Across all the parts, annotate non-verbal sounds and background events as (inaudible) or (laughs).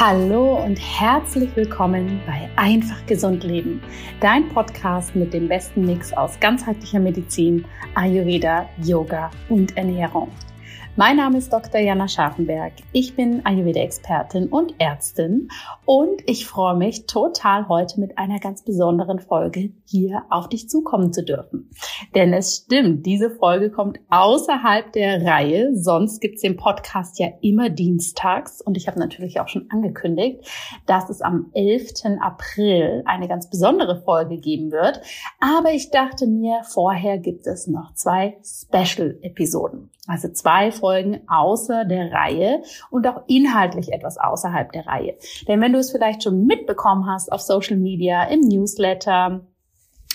Hallo und herzlich willkommen bei Einfach Gesund Leben, dein Podcast mit dem besten Mix aus ganzheitlicher Medizin, Ayurveda, Yoga und Ernährung. Mein Name ist Dr. Jana Scharfenberg. Ich bin Ayurveda-Expertin und Ärztin und ich freue mich total heute mit einer ganz besonderen Folge hier auf dich zukommen zu dürfen. Denn es stimmt, diese Folge kommt außerhalb der Reihe. Sonst gibt's den Podcast ja immer dienstags und ich habe natürlich auch schon angekündigt, dass es am 11. April eine ganz besondere Folge geben wird. Aber ich dachte mir, vorher gibt es noch zwei Special-Episoden. Also zwei Folgen außer der Reihe und auch inhaltlich etwas außerhalb der Reihe. Denn wenn du es vielleicht schon mitbekommen hast auf Social Media, im Newsletter,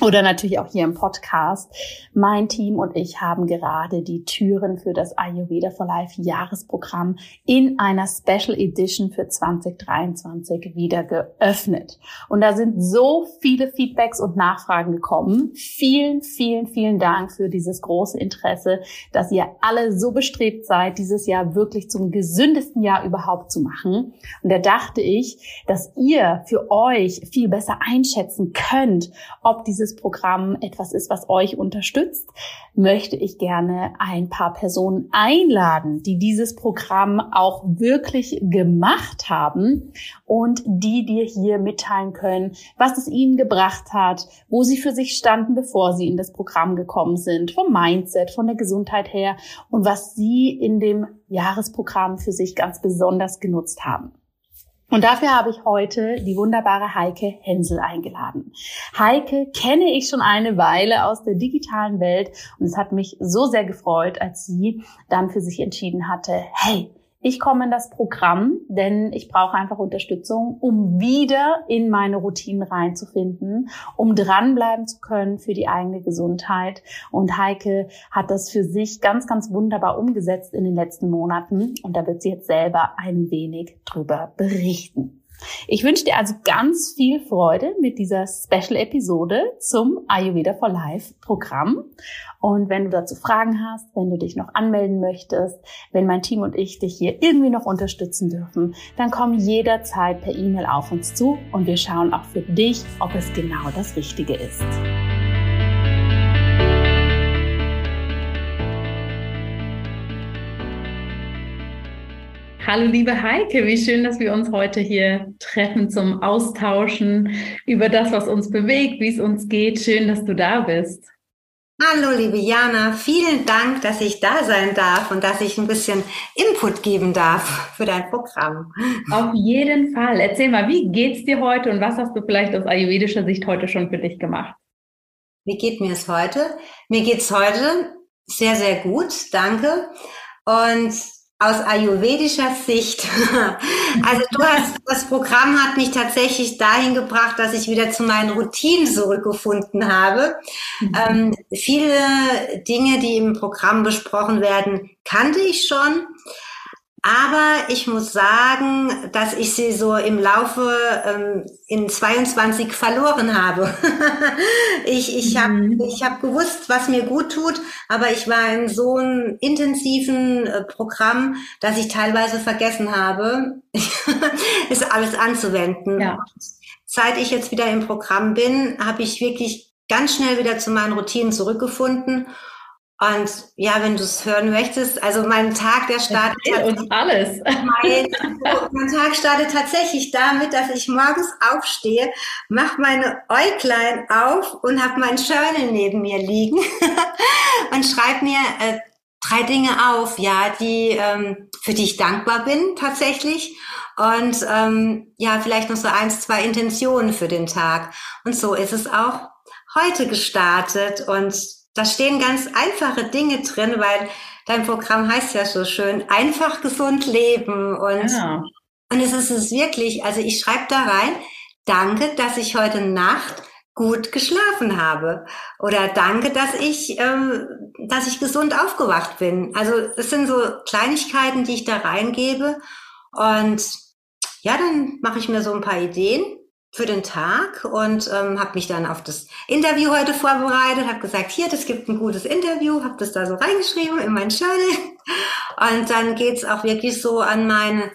oder natürlich auch hier im Podcast. Mein Team und ich haben gerade die Türen für das Ayurveda for Life Jahresprogramm in einer Special Edition für 2023 wieder geöffnet. Und da sind so viele Feedbacks und Nachfragen gekommen. Vielen, vielen, vielen Dank für dieses große Interesse, dass ihr alle so bestrebt seid, dieses Jahr wirklich zum gesündesten Jahr überhaupt zu machen. Und da dachte ich, dass ihr für euch viel besser einschätzen könnt, ob dieses dieses Programm etwas ist, was euch unterstützt, möchte ich gerne ein paar Personen einladen, die dieses Programm auch wirklich gemacht haben und die dir hier mitteilen können, was es ihnen gebracht hat, wo sie für sich standen, bevor sie in das Programm gekommen sind, vom Mindset, von der Gesundheit her und was sie in dem Jahresprogramm für sich ganz besonders genutzt haben. Und dafür habe ich heute die wunderbare Heike Hensel eingeladen. Heike kenne ich schon eine Weile aus der digitalen Welt und es hat mich so sehr gefreut, als sie dann für sich entschieden hatte, hey, ich komme in das Programm, denn ich brauche einfach Unterstützung, um wieder in meine Routinen reinzufinden, um dranbleiben zu können für die eigene Gesundheit. Und Heike hat das für sich ganz, ganz wunderbar umgesetzt in den letzten Monaten. Und da wird sie jetzt selber ein wenig drüber berichten. Ich wünsche dir also ganz viel Freude mit dieser Special-Episode zum Ayurveda for Life Programm. Und wenn du dazu Fragen hast, wenn du dich noch anmelden möchtest, wenn mein Team und ich dich hier irgendwie noch unterstützen dürfen, dann komm jederzeit per E-Mail auf uns zu und wir schauen auch für dich, ob es genau das Richtige ist. Hallo liebe Heike, wie schön, dass wir uns heute hier treffen zum Austauschen über das, was uns bewegt, wie es uns geht. Schön, dass du da bist. Hallo liebe Jana, vielen Dank, dass ich da sein darf und dass ich ein bisschen Input geben darf für dein Programm. Auf jeden Fall. Erzähl mal, wie geht's dir heute und was hast du vielleicht aus ayurvedischer Sicht heute schon für dich gemacht? Wie geht mir es heute? Mir geht's heute sehr, sehr gut, danke. Und aus ayurvedischer Sicht. (laughs) Also du hast, das Programm hat mich tatsächlich dahin gebracht, dass ich wieder zu meinen Routinen zurückgefunden habe. Mhm. Ähm, viele Dinge, die im Programm besprochen werden, kannte ich schon. Aber ich muss sagen, dass ich sie so im Laufe ähm, in 22 verloren habe. (laughs) ich ich habe mhm. ich hab gewusst, was mir gut tut, aber ich war in so einem intensiven äh, Programm, dass ich teilweise vergessen habe, (laughs) es alles anzuwenden. Ja. Seit ich jetzt wieder im Programm bin, habe ich wirklich ganz schnell wieder zu meinen Routinen zurückgefunden und ja, wenn du es hören möchtest, also mein Tag, der startet. Und alles. Mein, (laughs) mein, Tag startet tatsächlich damit, dass ich morgens aufstehe, mache meine Äuglein auf und habe mein Journal neben mir liegen (laughs) und schreibe mir äh, drei Dinge auf, ja, die ähm, für die ich dankbar bin tatsächlich. Und ähm, ja, vielleicht noch so eins, zwei Intentionen für den Tag. Und so ist es auch heute gestartet. Und da stehen ganz einfache Dinge drin, weil dein Programm heißt ja so schön, einfach gesund leben. Und, ja. und es ist es wirklich, also ich schreibe da rein, danke, dass ich heute Nacht gut geschlafen habe. Oder danke, dass ich, ähm, dass ich gesund aufgewacht bin. Also es sind so Kleinigkeiten, die ich da reingebe. Und ja, dann mache ich mir so ein paar Ideen für den Tag und ähm, habe mich dann auf das Interview heute vorbereitet, habe gesagt, hier, das gibt ein gutes Interview, habe das da so reingeschrieben in mein Journal und dann geht's auch wirklich so an meine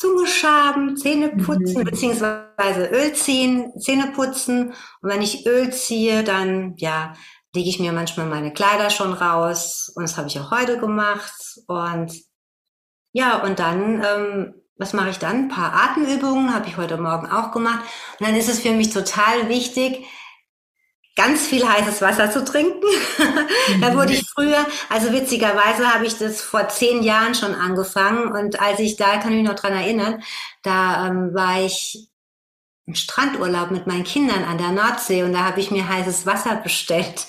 Zunge schaben, Zähne putzen, mhm. beziehungsweise Öl ziehen, Zähne putzen. Und wenn ich Öl ziehe, dann, ja, lege ich mir manchmal meine Kleider schon raus. Und das habe ich auch heute gemacht. Und ja, und dann, ähm, was mache ich dann? Ein paar Atemübungen habe ich heute Morgen auch gemacht. Und dann ist es für mich total wichtig, ganz viel heißes Wasser zu trinken. (laughs) da mhm. wurde ich früher, also witzigerweise habe ich das vor zehn Jahren schon angefangen und als ich da, kann ich mich noch dran erinnern, da ähm, war ich im Strandurlaub mit meinen Kindern an der Nordsee und da habe ich mir heißes Wasser bestellt.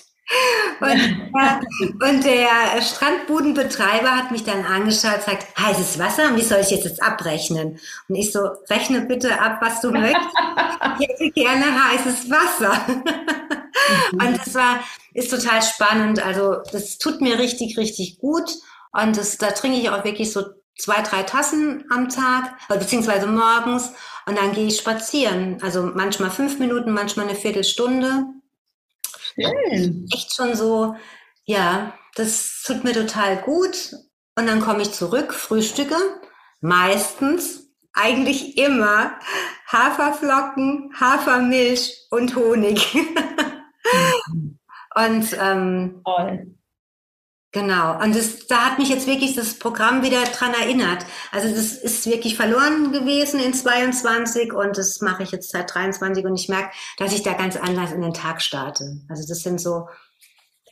Und, der, und der Strandbudenbetreiber hat mich dann angeschaut und sagt, heißes Wasser, wie soll ich jetzt, jetzt abrechnen? Und ich so, rechne bitte ab, was du möchtest. (laughs) Ich hätte gerne heißes Wasser. Mhm. Und das war, ist total spannend. Also das tut mir richtig, richtig gut. Und das, da trinke ich auch wirklich so zwei, drei Tassen am Tag, beziehungsweise morgens. Und dann gehe ich spazieren. Also manchmal fünf Minuten, manchmal eine Viertelstunde. Schön. Echt schon so, ja, das tut mir total gut. Und dann komme ich zurück, frühstücke. Meistens, eigentlich immer Haferflocken, Hafermilch und Honig. (laughs) und ähm, Toll. Genau. Und das, da hat mich jetzt wirklich das Programm wieder dran erinnert. Also das ist wirklich verloren gewesen in 22 und das mache ich jetzt seit 23 und ich merke, dass ich da ganz anders in den Tag starte. Also das sind so.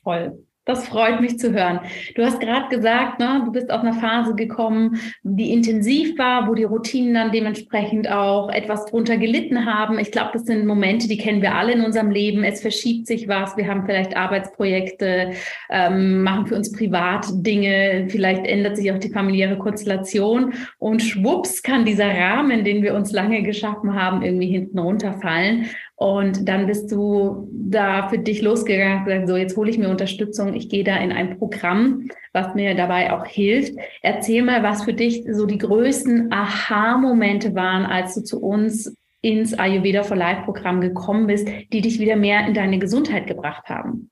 Toll. Das freut mich zu hören. Du hast gerade gesagt, ne, du bist aus einer Phase gekommen, die intensiv war, wo die Routinen dann dementsprechend auch etwas drunter gelitten haben. Ich glaube, das sind Momente, die kennen wir alle in unserem Leben. Es verschiebt sich was. Wir haben vielleicht Arbeitsprojekte, ähm, machen für uns privat Dinge. Vielleicht ändert sich auch die familiäre Konstellation und schwupps kann dieser Rahmen, den wir uns lange geschaffen haben, irgendwie hinten runterfallen. Und dann bist du da für dich losgegangen und gesagt, so jetzt hole ich mir Unterstützung, ich gehe da in ein Programm, was mir dabei auch hilft. Erzähl mal, was für dich so die größten Aha-Momente waren, als du zu uns ins Ayurveda for Life Programm gekommen bist, die dich wieder mehr in deine Gesundheit gebracht haben.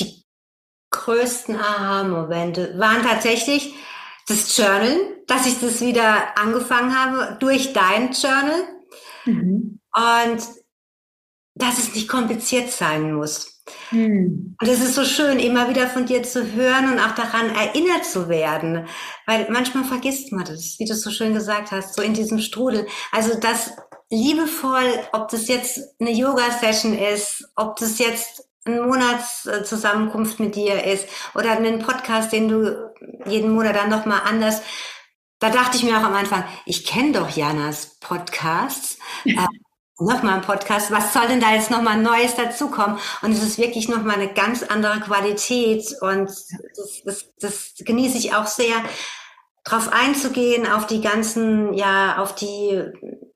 Die größten Aha-Momente waren tatsächlich das Journal, dass ich das wieder angefangen habe durch dein Journal. Mhm und dass es nicht kompliziert sein muss. Hm. Und es ist so schön, immer wieder von dir zu hören und auch daran erinnert zu werden, weil manchmal vergisst man das, wie du es so schön gesagt hast, so in diesem Strudel. Also das liebevoll, ob das jetzt eine Yoga-Session ist, ob das jetzt eine Monatszusammenkunft mit dir ist oder einen Podcast, den du jeden Monat dann nochmal anders da dachte ich mir auch am Anfang, ich kenne doch Janas Podcasts. (laughs) Nochmal ein Podcast, was soll denn da jetzt nochmal Neues dazukommen? Und es ist wirklich nochmal eine ganz andere Qualität und das, das, das genieße ich auch sehr, drauf einzugehen, auf die ganzen, ja, auf die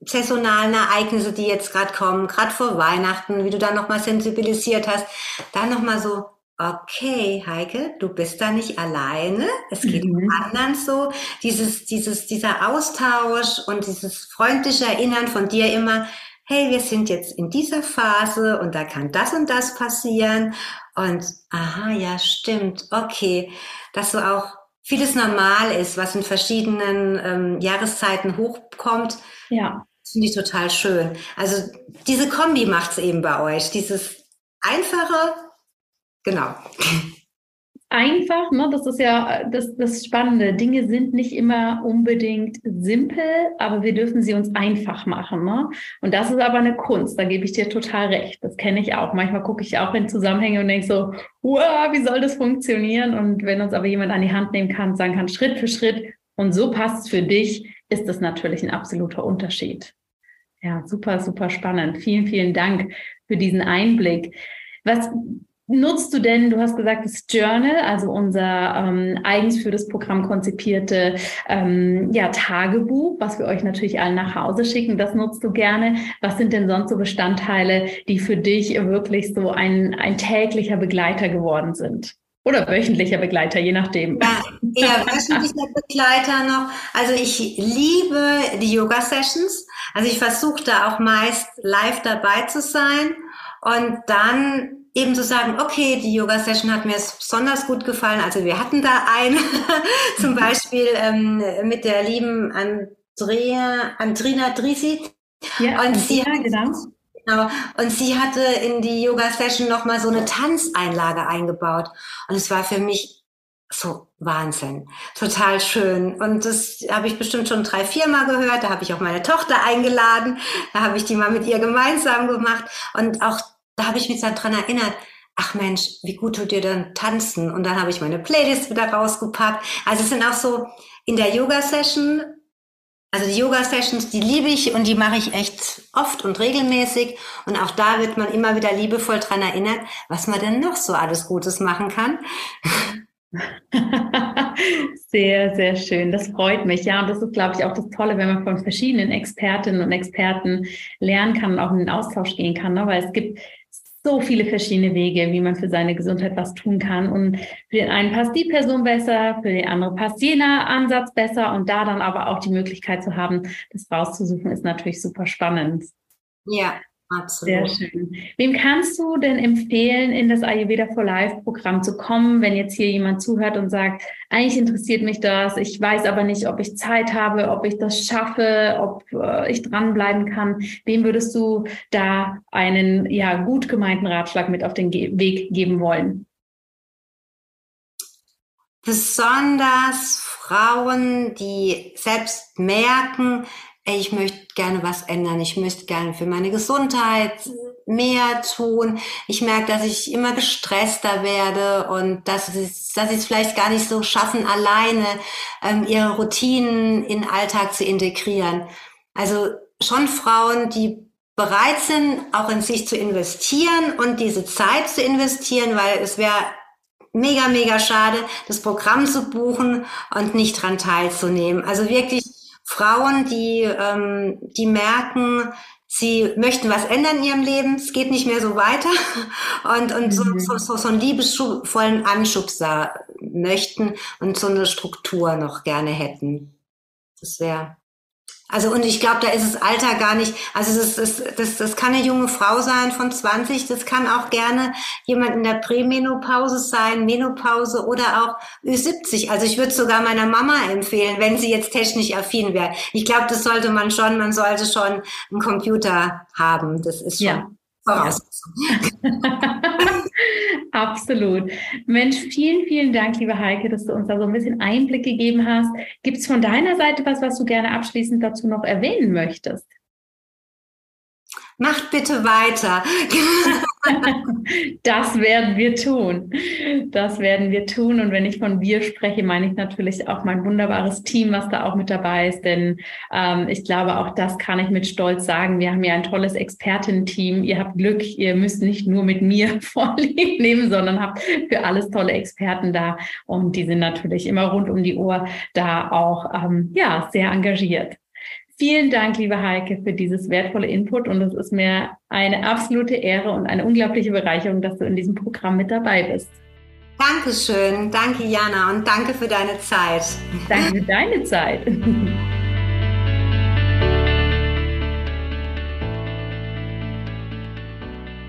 saisonalen Ereignisse, die jetzt gerade kommen, gerade vor Weihnachten, wie du da nochmal sensibilisiert hast, da nochmal so, okay, Heike, du bist da nicht alleine. Es geht mhm. anderen so. Dieses, dieses, dieser Austausch und dieses freundliche Erinnern von dir immer, hey, wir sind jetzt in dieser Phase und da kann das und das passieren. Und aha, ja, stimmt, okay, dass so auch vieles normal ist, was in verschiedenen ähm, Jahreszeiten hochkommt. Ja. Finde ich total schön. Also diese Kombi macht es eben bei euch. Dieses einfache, genau einfach, ne? das ist ja das, das Spannende. Dinge sind nicht immer unbedingt simpel, aber wir dürfen sie uns einfach machen. Ne? Und das ist aber eine Kunst, da gebe ich dir total recht. Das kenne ich auch. Manchmal gucke ich auch in Zusammenhänge und denke so, wow, wie soll das funktionieren? Und wenn uns aber jemand an die Hand nehmen kann, sagen kann, Schritt für Schritt, und so passt es für dich, ist das natürlich ein absoluter Unterschied. Ja, super, super spannend. Vielen, vielen Dank für diesen Einblick. Was nutzt du denn, du hast gesagt, das Journal, also unser ähm, eigens für das Programm konzipierte ähm, ja, Tagebuch, was wir euch natürlich allen nach Hause schicken, das nutzt du gerne. Was sind denn sonst so Bestandteile, die für dich wirklich so ein, ein täglicher Begleiter geworden sind? Oder wöchentlicher Begleiter, je nachdem. Ja, eher wöchentlicher Begleiter noch. Also ich liebe die Yoga-Sessions. Also ich versuche da auch meist live dabei zu sein und dann eben zu sagen, okay, die Yoga-Session hat mir besonders gut gefallen. Also wir hatten da eine, (laughs) zum Beispiel ähm, mit der lieben Andrea, Andrina Drisi. Ja, und sie, ja, genau. Genau. Und sie hatte in die Yoga-Session nochmal so eine Tanzeinlage eingebaut. Und es war für mich so Wahnsinn. Total schön. Und das habe ich bestimmt schon drei, vier Mal gehört. Da habe ich auch meine Tochter eingeladen. Da habe ich die mal mit ihr gemeinsam gemacht. Und auch da habe ich mich daran erinnert, ach Mensch, wie gut tut dir denn tanzen? Und dann habe ich meine Playlist wieder rausgepackt. Also es sind auch so in der Yoga-Session also die Yoga-Sessions, die liebe ich und die mache ich echt oft und regelmäßig. Und auch da wird man immer wieder liebevoll dran erinnert, was man denn noch so alles Gutes machen kann. (laughs) sehr, sehr schön. Das freut mich. Ja, und das ist, glaube ich, auch das Tolle, wenn man von verschiedenen Expertinnen und Experten lernen kann und auch in den Austausch gehen kann. Ne? Weil es gibt so viele verschiedene Wege, wie man für seine Gesundheit was tun kann. Und für den einen passt die Person besser, für den anderen passt jener Ansatz besser. Und da dann aber auch die Möglichkeit zu haben, das rauszusuchen, ist natürlich super spannend. Ja, Absolut. Sehr schön. Wem kannst du denn empfehlen, in das Ayurveda for Life Programm zu kommen, wenn jetzt hier jemand zuhört und sagt, eigentlich interessiert mich das, ich weiß aber nicht, ob ich Zeit habe, ob ich das schaffe, ob äh, ich dranbleiben kann. Wem würdest du da einen ja gut gemeinten Ratschlag mit auf den Ge Weg geben wollen? Besonders Frauen, die selbst merken, ey, ich möchte gerne was ändern, ich möchte gerne für meine Gesundheit mehr tun. Ich merke, dass ich immer gestresster werde und dass sie dass es vielleicht gar nicht so schaffen, alleine ähm, ihre Routinen in den Alltag zu integrieren. Also schon Frauen, die bereit sind, auch in sich zu investieren und diese Zeit zu investieren, weil es wäre mega, mega schade, das Programm zu buchen und nicht dran teilzunehmen. Also wirklich Frauen, die, ähm, die merken, sie möchten was ändern in ihrem Leben, es geht nicht mehr so weiter und, und so, mhm. so, so, so einen liebesvollen Anschubser möchten und so eine Struktur noch gerne hätten. Das wäre also und ich glaube, da ist das Alter gar nicht, also das, das, das, das kann eine junge Frau sein von 20, das kann auch gerne jemand in der Prämenopause sein, Menopause oder auch Ü70. Also ich würde sogar meiner Mama empfehlen, wenn sie jetzt technisch affin wäre. Ich glaube, das sollte man schon, man sollte schon einen Computer haben. Das ist schon ja. Voraussetzung. (laughs) Absolut. Mensch, vielen, vielen Dank, liebe Heike, dass du uns da so ein bisschen Einblick gegeben hast. Gibt es von deiner Seite was, was du gerne abschließend dazu noch erwähnen möchtest? Macht bitte weiter. (laughs) (laughs) das werden wir tun. Das werden wir tun. Und wenn ich von wir spreche, meine ich natürlich auch mein wunderbares Team, was da auch mit dabei ist. Denn ähm, ich glaube, auch das kann ich mit Stolz sagen. Wir haben ja ein tolles Expertenteam. Ihr habt Glück. Ihr müsst nicht nur mit mir (laughs) vorlieb nehmen, sondern habt für alles tolle Experten da. Und die sind natürlich immer rund um die Uhr da auch ähm, ja, sehr engagiert. Vielen Dank, liebe Heike, für dieses wertvolle Input und es ist mir eine absolute Ehre und eine unglaubliche Bereicherung, dass du in diesem Programm mit dabei bist. Dankeschön, danke Jana und danke für deine Zeit. Danke für deine Zeit. (laughs)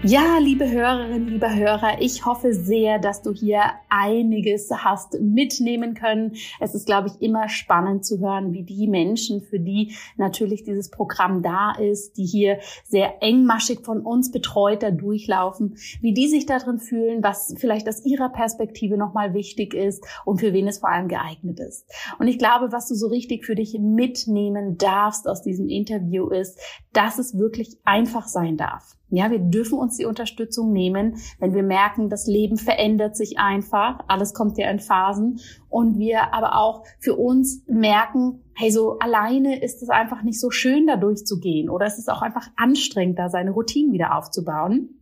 Ja, liebe Hörerinnen, liebe Hörer, ich hoffe sehr, dass du hier einiges hast mitnehmen können. Es ist, glaube ich, immer spannend zu hören, wie die Menschen, für die natürlich dieses Programm da ist, die hier sehr engmaschig von uns betreut da durchlaufen, wie die sich darin fühlen, was vielleicht aus ihrer Perspektive nochmal wichtig ist und für wen es vor allem geeignet ist. Und ich glaube, was du so richtig für dich mitnehmen darfst aus diesem Interview ist, dass es wirklich einfach sein darf. Ja, wir dürfen uns die Unterstützung nehmen, wenn wir merken, das Leben verändert sich einfach, alles kommt ja in Phasen und wir aber auch für uns merken, hey, so alleine ist es einfach nicht so schön, da durchzugehen oder es ist auch einfach anstrengend, da seine Routinen wieder aufzubauen.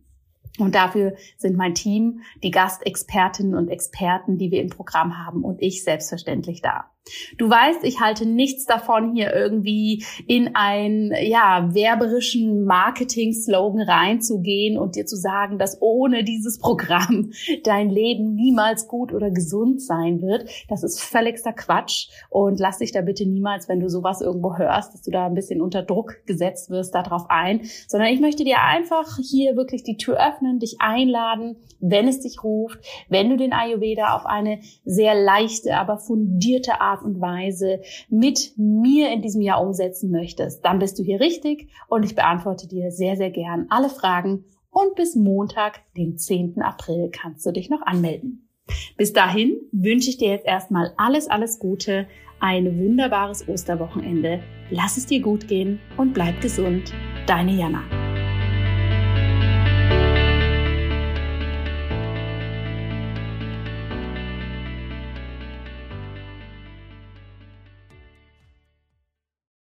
Und dafür sind mein Team, die Gastexpertinnen und Experten, die wir im Programm haben und ich selbstverständlich da. Du weißt, ich halte nichts davon, hier irgendwie in einen ja, werberischen Marketing-Slogan reinzugehen und dir zu sagen, dass ohne dieses Programm (laughs) dein Leben niemals gut oder gesund sein wird. Das ist völligster Quatsch. Und lass dich da bitte niemals, wenn du sowas irgendwo hörst, dass du da ein bisschen unter Druck gesetzt wirst, darauf ein. Sondern ich möchte dir einfach hier wirklich die Tür öffnen, dich einladen, wenn es dich ruft, wenn du den Ayurveda auf eine sehr leichte, aber fundierte Art Art und Weise mit mir in diesem Jahr umsetzen möchtest, dann bist du hier richtig und ich beantworte dir sehr, sehr gern alle Fragen und bis Montag, den 10. April, kannst du dich noch anmelden. Bis dahin wünsche ich dir jetzt erstmal alles, alles Gute, ein wunderbares Osterwochenende. Lass es dir gut gehen und bleib gesund. Deine Jana.